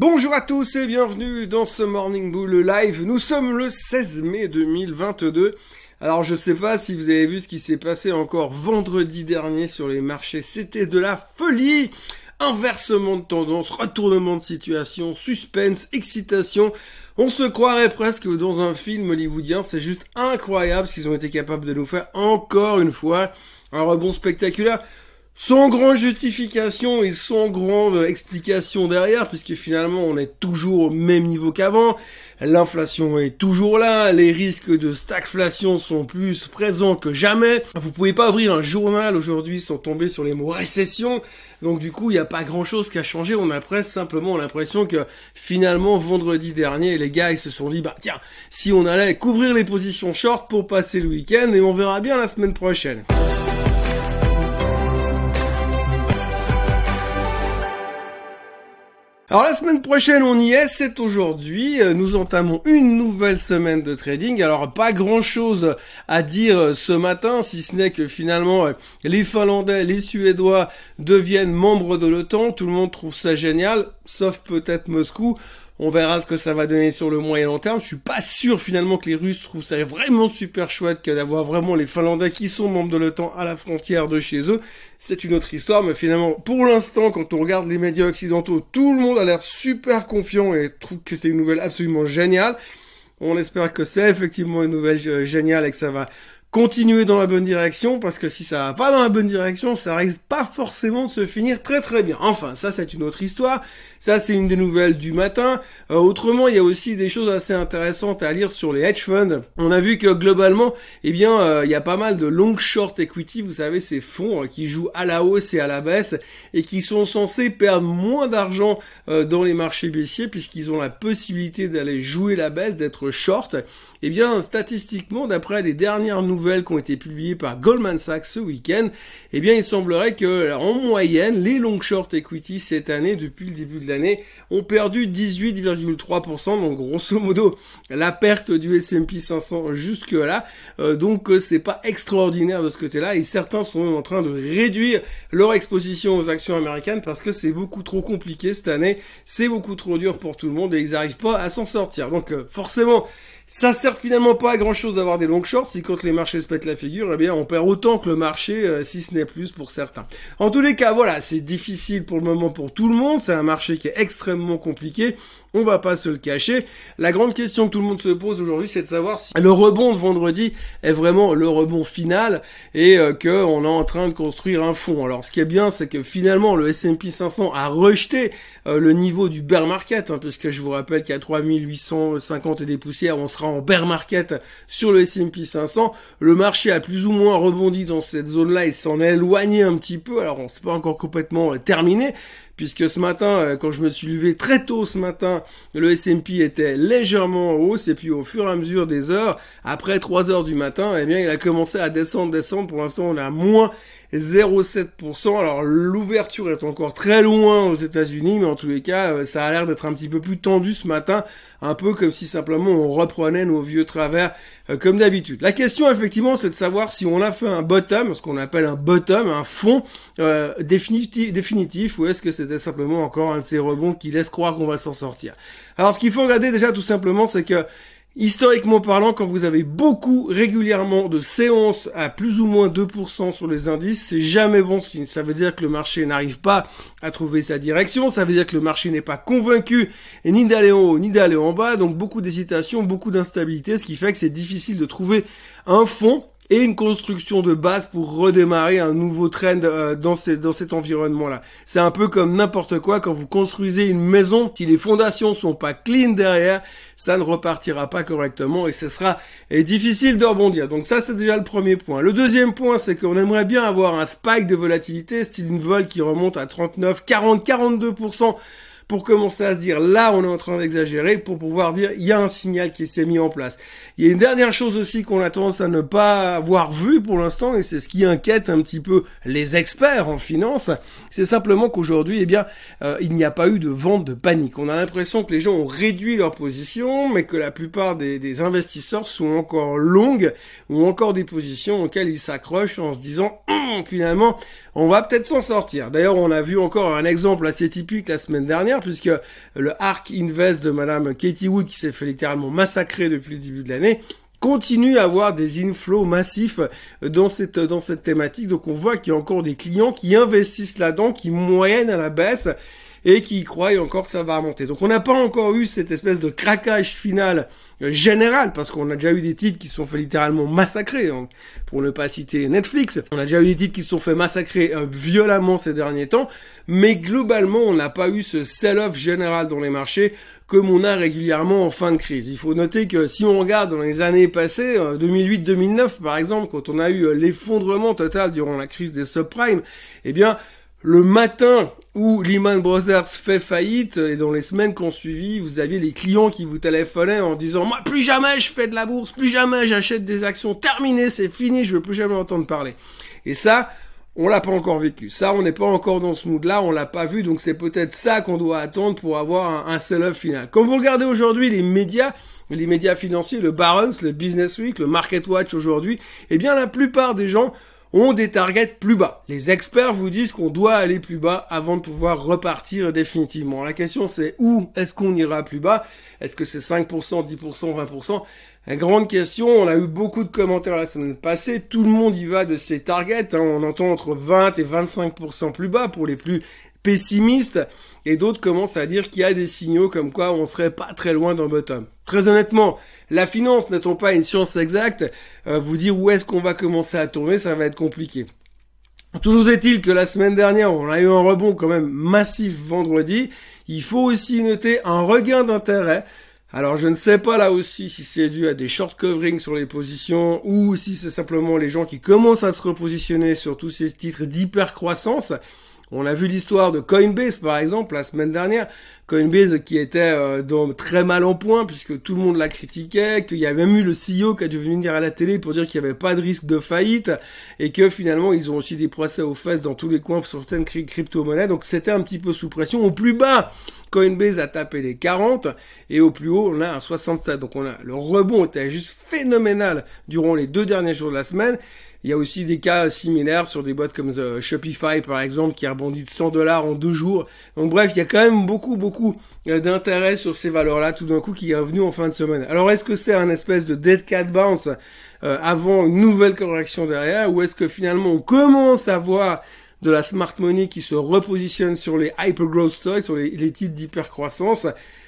Bonjour à tous et bienvenue dans ce Morning Bull Live. Nous sommes le 16 mai 2022. Alors je sais pas si vous avez vu ce qui s'est passé encore vendredi dernier sur les marchés. C'était de la folie. Inversement de tendance, retournement de situation, suspense, excitation. On se croirait presque dans un film hollywoodien. C'est juste incroyable ce qu'ils ont été capables de nous faire encore une fois. Un rebond spectaculaire sans grande justification et sans grande explication derrière, puisque finalement on est toujours au même niveau qu'avant, l'inflation est toujours là, les risques de stagflation sont plus présents que jamais, vous pouvez pas ouvrir un journal aujourd'hui sans tomber sur les mots récession, donc du coup il n'y a pas grand chose qui a changé, on a presque simplement l'impression que finalement vendredi dernier les gars ils se sont dit bah tiens, si on allait couvrir les positions short pour passer le week-end et on verra bien la semaine prochaine. Alors la semaine prochaine on y est, c'est aujourd'hui, euh, nous entamons une nouvelle semaine de trading, alors pas grand chose à dire euh, ce matin, si ce n'est que finalement euh, les Finlandais, les Suédois deviennent membres de l'OTAN, tout le monde trouve ça génial, sauf peut-être Moscou, on verra ce que ça va donner sur le moyen long terme. Je suis pas sûr finalement que les Russes trouvent ça vraiment super chouette que d'avoir vraiment les Finlandais qui sont membres de l'OTAN à la frontière de chez eux. C'est une autre histoire, mais finalement, pour l'instant, quand on regarde les médias occidentaux, tout le monde a l'air super confiant et trouve que c'est une nouvelle absolument géniale. On espère que c'est effectivement une nouvelle euh, géniale et que ça va continuer dans la bonne direction parce que si ça va pas dans la bonne direction, ça risque pas forcément de se finir très très bien. Enfin, ça c'est une autre histoire. Ça c'est une des nouvelles du matin. Euh, autrement, il y a aussi des choses assez intéressantes à lire sur les hedge funds. On a vu que globalement, eh bien, euh, il y a pas mal de long short equity, vous savez, ces fonds euh, qui jouent à la hausse et à la baisse et qui sont censés perdre moins d'argent dans les marchés baissiers puisqu'ils ont la possibilité d'aller jouer la baisse, d'être short. Eh bien, statistiquement, d'après les dernières nouvelles qui ont été publiées par Goldman Sachs ce week-end, eh bien il semblerait que en moyenne, les long short equity cette année, depuis le début de l'année, ont perdu 18,3%, donc grosso modo la perte du S&P 500 jusque là. Euh, donc euh, c'est pas extraordinaire de ce côté-là et certains sont même en train de réduire leur exposition aux actions américaines parce que c'est beaucoup trop compliqué cette année, c'est beaucoup trop dur pour tout le monde et ils n'arrivent pas à s'en sortir. Donc euh, forcément ça sert finalement pas à grand chose d'avoir des long shorts si quand les marchés se pètent la figure, eh bien on perd autant que le marché, euh, si ce n'est plus pour certains. En tous les cas, voilà, c'est difficile pour le moment pour tout le monde, c'est un marché qui est extrêmement compliqué. On va pas se le cacher. La grande question que tout le monde se pose aujourd'hui, c'est de savoir si le rebond de vendredi est vraiment le rebond final et euh, que on est en train de construire un fond. Alors, ce qui est bien, c'est que finalement, le S&P 500 a rejeté euh, le niveau du bear market, hein, puisque je vous rappelle qu'à 3850 et des poussières, on sera en bear market sur le S&P 500. Le marché a plus ou moins rebondi dans cette zone-là et s'en est éloigné un petit peu. Alors, on s'est pas encore complètement euh, terminé, puisque ce matin, euh, quand je me suis levé très tôt ce matin, le S&P était légèrement en hausse, et puis au fur et à mesure des heures, après 3 heures du matin, eh bien, il a commencé à descendre, descendre. Pour l'instant, on à moins 0,7%. Alors l'ouverture est encore très loin aux États-Unis, mais en tous les cas, euh, ça a l'air d'être un petit peu plus tendu ce matin, un peu comme si simplement on reprenait nos vieux travers euh, comme d'habitude. La question effectivement, c'est de savoir si on a fait un bottom, ce qu'on appelle un bottom, un fond euh, définitif, définitif, ou est-ce que c'était simplement encore un de ces rebonds qui laisse croire qu'on va s'en sortir. Alors ce qu'il faut regarder déjà tout simplement, c'est que Historiquement parlant, quand vous avez beaucoup régulièrement de séances à plus ou moins 2% sur les indices, c'est jamais bon signe. Ça veut dire que le marché n'arrive pas à trouver sa direction, ça veut dire que le marché n'est pas convaincu ni d'aller en haut ni d'aller en bas, donc beaucoup d'hésitation, beaucoup d'instabilité, ce qui fait que c'est difficile de trouver un fond et une construction de base pour redémarrer un nouveau trend euh, dans, dans cet environnement-là. C'est un peu comme n'importe quoi quand vous construisez une maison, si les fondations sont pas clean derrière, ça ne repartira pas correctement et ce sera difficile de rebondir. Donc ça c'est déjà le premier point. Le deuxième point c'est qu'on aimerait bien avoir un spike de volatilité, style une vol qui remonte à 39, 40, 42% pour commencer à se dire là on est en train d'exagérer pour pouvoir dire il y a un signal qui s'est mis en place. Il y a une dernière chose aussi qu'on a tendance à ne pas avoir vu pour l'instant et c'est ce qui inquiète un petit peu les experts en finance, c'est simplement qu'aujourd'hui eh bien euh, il n'y a pas eu de vente de panique. On a l'impression que les gens ont réduit leur position mais que la plupart des, des investisseurs sont encore longues ou encore des positions auxquelles ils s'accrochent en se disant hum, finalement on va peut-être s'en sortir. D'ailleurs on a vu encore un exemple assez typique la semaine dernière puisque le ARK Invest de Madame Katie Wood, qui s'est fait littéralement massacrer depuis le début de l'année, continue à avoir des inflows massifs dans cette dans cette thématique. Donc on voit qu'il y a encore des clients qui investissent là-dedans, qui moyennent à la baisse et qui croient encore que ça va remonter. Donc on n'a pas encore eu cette espèce de craquage final euh, général, parce qu'on a déjà eu des titres qui se sont fait littéralement massacrer, hein, pour ne pas citer Netflix. On a déjà eu des titres qui se sont fait massacrer euh, violemment ces derniers temps, mais globalement on n'a pas eu ce sell-off général dans les marchés comme on a régulièrement en fin de crise. Il faut noter que si on regarde dans les années passées, 2008-2009 euh, par exemple, quand on a eu l'effondrement total durant la crise des subprimes, eh bien le matin où Lehman Brothers fait faillite et dans les semaines qu'on suivi, vous aviez les clients qui vous téléphonaient en disant moi plus jamais je fais de la bourse, plus jamais j'achète des actions, terminé, c'est fini, je veux plus jamais entendre parler. Et ça, on l'a pas encore vécu. Ça, on n'est pas encore dans ce mood-là, on l'a pas vu, donc c'est peut-être ça qu'on doit attendre pour avoir un, un sell-off final. Quand vous regardez aujourd'hui les médias, les médias financiers, le Barron's, le Business Week, le Market Watch aujourd'hui, eh bien la plupart des gens ont des targets plus bas. Les experts vous disent qu'on doit aller plus bas avant de pouvoir repartir définitivement. La question c'est où est-ce qu'on ira plus bas? Est-ce que c'est 5%, 10%, 20% La grande question, on a eu beaucoup de commentaires la semaine passée, tout le monde y va de ses targets, hein. on entend entre 20 et 25% plus bas pour les plus pessimistes, et d'autres commencent à dire qu'il y a des signaux comme quoi on serait pas très loin d'un bottom. Très honnêtement, la finance n'étant pas une science exacte, euh, vous dire où est-ce qu'on va commencer à tourner, ça va être compliqué. Toujours est-il que la semaine dernière, on a eu un rebond quand même massif vendredi. Il faut aussi noter un regain d'intérêt. Alors je ne sais pas là aussi si c'est dû à des short coverings sur les positions ou si c'est simplement les gens qui commencent à se repositionner sur tous ces titres d'hyper croissance. On a vu l'histoire de Coinbase par exemple la semaine dernière. Coinbase qui était euh, très mal en point puisque tout le monde la critiquait, qu'il y a même eu le CEO qui a dû venir à la télé pour dire qu'il n'y avait pas de risque de faillite et que finalement ils ont aussi des procès aux fesses dans tous les coins sur certaines crypto-monnaies. Donc c'était un petit peu sous pression. Au plus bas, Coinbase a tapé les 40 et au plus haut on a un 67. Donc on a le rebond était juste phénoménal durant les deux derniers jours de la semaine. Il y a aussi des cas similaires sur des boîtes comme The Shopify par exemple qui a rebondi de 100 dollars en deux jours. Donc bref, il y a quand même beaucoup beaucoup euh, d'intérêt sur ces valeurs-là tout d'un coup qui est revenu en fin de semaine. Alors est-ce que c'est un espèce de dead cat bounce euh, avant une nouvelle correction derrière ou est-ce que finalement on commence à voir de la smart money qui se repositionne sur les hyper growth stocks, sur les, les titres d'hyper croissance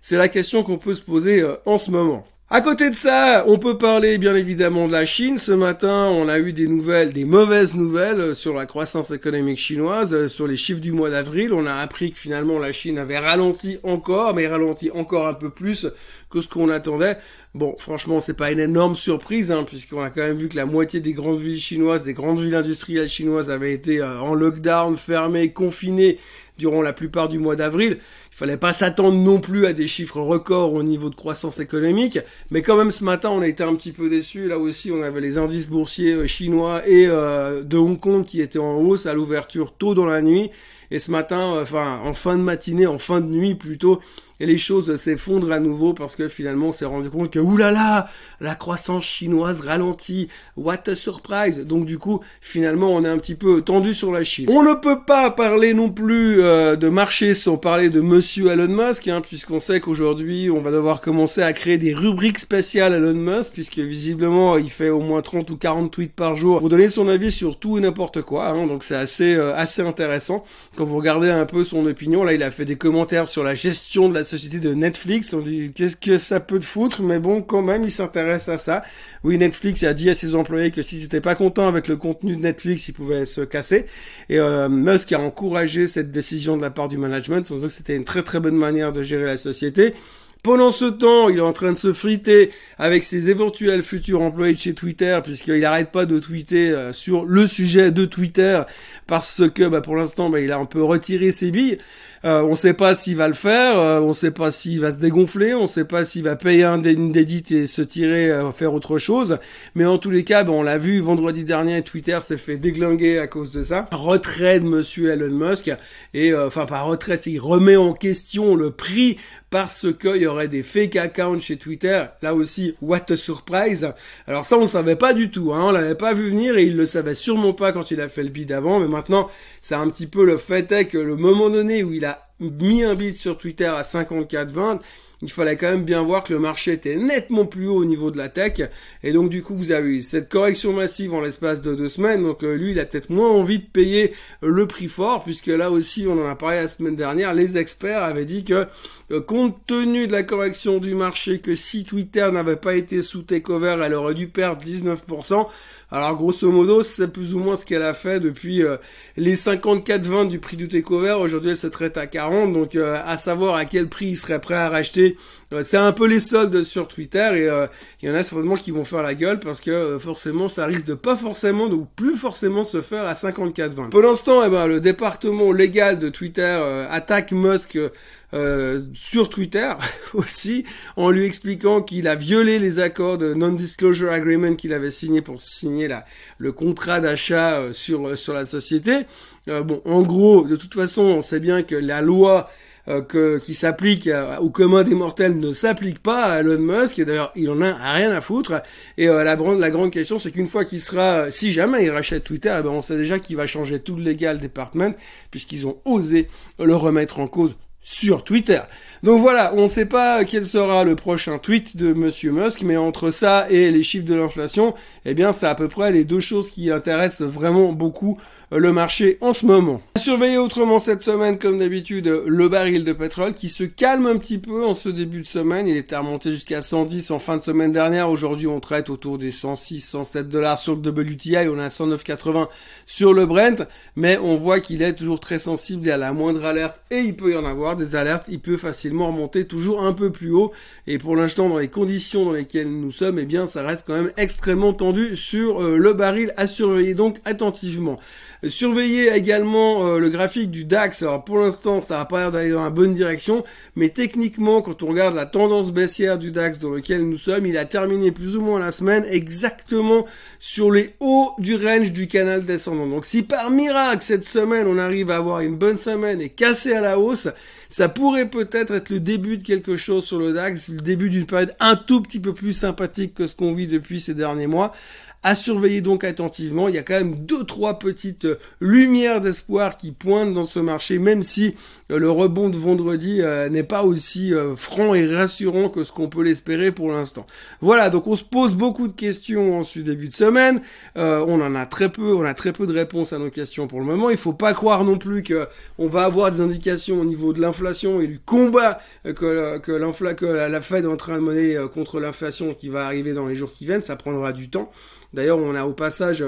C'est la question qu'on peut se poser euh, en ce moment. À côté de ça, on peut parler bien évidemment de la Chine. Ce matin, on a eu des nouvelles, des mauvaises nouvelles euh, sur la croissance économique chinoise, euh, sur les chiffres du mois d'avril. On a appris que finalement la Chine avait ralenti encore, mais ralenti encore un peu plus que ce qu'on attendait. Bon, franchement, c'est pas une énorme surprise, hein, puisqu'on a quand même vu que la moitié des grandes villes chinoises, des grandes villes industrielles chinoises avaient été euh, en lockdown, fermées, confinées durant la plupart du mois d'avril. Il fallait pas s'attendre non plus à des chiffres records au niveau de croissance économique, mais quand même ce matin on a été un petit peu déçus. Là aussi on avait les indices boursiers euh, chinois et euh, de Hong Kong qui étaient en hausse à l'ouverture tôt dans la nuit. Et ce matin, euh, enfin en fin de matinée, en fin de nuit plutôt, et les choses s'effondrent à nouveau parce que finalement on s'est rendu compte que oulala, la croissance chinoise ralentit, what a surprise. Donc du coup, finalement on est un petit peu tendu sur la Chine. On ne peut pas parler non plus euh, de marché sans parler de monsieur Elon Musk, hein, puisqu'on sait qu'aujourd'hui on va devoir commencer à créer des rubriques spéciales Elon Musk, puisque visiblement il fait au moins 30 ou 40 tweets par jour pour donner son avis sur tout et n'importe quoi. Hein, donc c'est assez euh, assez intéressant. Quand vous regardez un peu son opinion, là il a fait des commentaires sur la gestion de la société de Netflix. On dit qu'est-ce que ça peut te foutre, mais bon, quand même, il s'intéresse à ça. Oui, Netflix a dit à ses employés que s'ils n'étaient pas contents avec le contenu de Netflix, ils pouvaient se casser. Et euh, Musk a encouragé cette décision de la part du management, en que c'était une très très bonne manière de gérer la société. Pendant ce temps, il est en train de se friter avec ses éventuels futurs employés de chez Twitter, puisqu'il n'arrête pas de tweeter euh, sur le sujet de Twitter, parce que bah, pour l'instant, bah, il a un peu retiré ses billes. Euh, on ne sait pas s'il va le faire, euh, on ne sait pas s'il va se dégonfler, on ne sait pas s'il va payer un une dédite et se tirer à faire autre chose. Mais en tous les cas, ben, on l'a vu vendredi dernier, Twitter s'est fait déglinguer à cause de ça. Retrait de Monsieur Elon Musk et enfin pas retrait, il remet en question le prix parce y aurait des fake accounts chez Twitter. Là aussi, what a surprise. Alors ça, on ne savait pas du tout. Hein. On l'avait pas vu venir et il le savait sûrement pas quand il a fait le bid avant. Mais maintenant, c'est un petit peu le fait est que le moment donné où il a mis un bid sur Twitter à 54,20 il fallait quand même bien voir que le marché était nettement plus haut au niveau de la tech. Et donc du coup, vous avez eu cette correction massive en l'espace de deux semaines. Donc euh, lui, il a peut-être moins envie de payer le prix fort, puisque là aussi, on en a parlé la semaine dernière, les experts avaient dit que euh, compte tenu de la correction du marché, que si Twitter n'avait pas été sous takeover, elle aurait dû perdre 19%. Alors grosso modo, c'est plus ou moins ce qu'elle a fait depuis euh, les 54 du prix du takeover. Aujourd'hui, elle se traite à 40, donc à savoir à quel prix il serait prêt à racheter c'est un peu les soldes sur Twitter et euh, il y en a certainement qui vont faire la gueule parce que euh, forcément ça risque de pas forcément ou plus forcément se faire à 54,20. Pour l'instant, eh ben, le département légal de Twitter euh, attaque Musk sur Twitter aussi en lui expliquant qu'il a violé les accords de non-disclosure agreement qu'il avait signé pour signer la, le contrat d'achat sur, sur la société. bon, en gros, de toute façon, on sait bien que la loi euh, que, qui s'applique au commun des mortels ne s'applique pas à Elon Musk. Et d'ailleurs, il en a rien à foutre. Et euh, la, grande, la grande question, c'est qu'une fois qu'il sera, si jamais il rachète Twitter, eh ben, on sait déjà qu'il va changer tout le legal department puisqu'ils ont osé le remettre en cause sur Twitter. Donc voilà, on ne sait pas quel sera le prochain tweet de Monsieur Musk, mais entre ça et les chiffres de l'inflation, eh bien c'est à peu près les deux choses qui intéressent vraiment beaucoup le marché en ce moment. Surveiller autrement cette semaine, comme d'habitude, le baril de pétrole qui se calme un petit peu en ce début de semaine. Il était remonté jusqu'à 110 en fin de semaine dernière. Aujourd'hui, on traite autour des 106, 107 dollars sur le WTI. On a 109,80 sur le Brent. Mais on voit qu'il est toujours très sensible à la moindre alerte et il peut y en avoir des alertes. Il peut facilement remonter toujours un peu plus haut. Et pour l'instant, dans les conditions dans lesquelles nous sommes, eh bien, ça reste quand même extrêmement tendu sur euh, le baril à surveiller donc attentivement. Surveillez également euh, le graphique du DAX. Alors pour l'instant, ça n'a pas l'air d'aller dans la bonne direction, mais techniquement, quand on regarde la tendance baissière du DAX dans lequel nous sommes, il a terminé plus ou moins la semaine exactement sur les hauts du range du canal descendant. Donc si par miracle cette semaine on arrive à avoir une bonne semaine et casser à la hausse, ça pourrait peut-être être le début de quelque chose sur le DAX, le début d'une période un tout petit peu plus sympathique que ce qu'on vit depuis ces derniers mois. À surveiller donc attentivement. Il y a quand même deux, trois petites euh, lumières d'espoir qui pointent dans ce marché, même si euh, le rebond de vendredi euh, n'est pas aussi franc et rassurant que ce qu'on peut l'espérer pour l'instant. Voilà, donc on se pose beaucoup de questions en ce début de semaine. on en a très peu, on a très peu de réponses à nos questions pour le moment. Il faut pas croire non plus que on va avoir des indications au niveau de l'inflation et du combat que, que, que la Fed est en train de mener contre l'inflation qui va arriver dans les jours qui viennent. Ça prendra du temps. D'ailleurs, on a au passage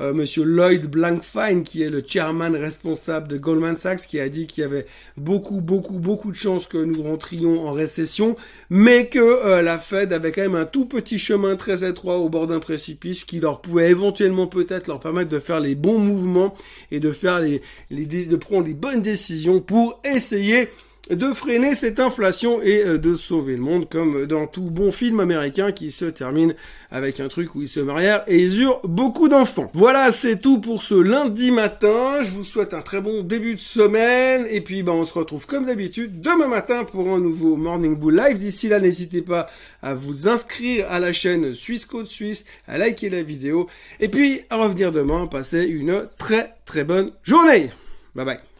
euh, Monsieur Lloyd Blankfein, qui est le chairman responsable de Goldman Sachs, qui a dit qu'il y avait beaucoup, beaucoup, beaucoup de chances que nous rentrions en récession, mais que euh, la Fed avait quand même un tout petit chemin très étroit au bord d'un précipice qui leur pouvait éventuellement peut-être leur permettre de faire les bons mouvements et de faire les, les de prendre les bonnes décisions pour essayer de freiner cette inflation et euh, de sauver le monde comme dans tout bon film américain qui se termine avec un truc où ils se marièrent et ils eurent beaucoup d'enfants. Voilà, c'est tout pour ce lundi matin. Je vous souhaite un très bon début de semaine et puis ben, on se retrouve comme d'habitude demain matin pour un nouveau Morning Bull Live. D'ici là, n'hésitez pas à vous inscrire à la chaîne Suisse Code Suisse, à liker la vidéo et puis à revenir demain. Passez une très très bonne journée. Bye bye.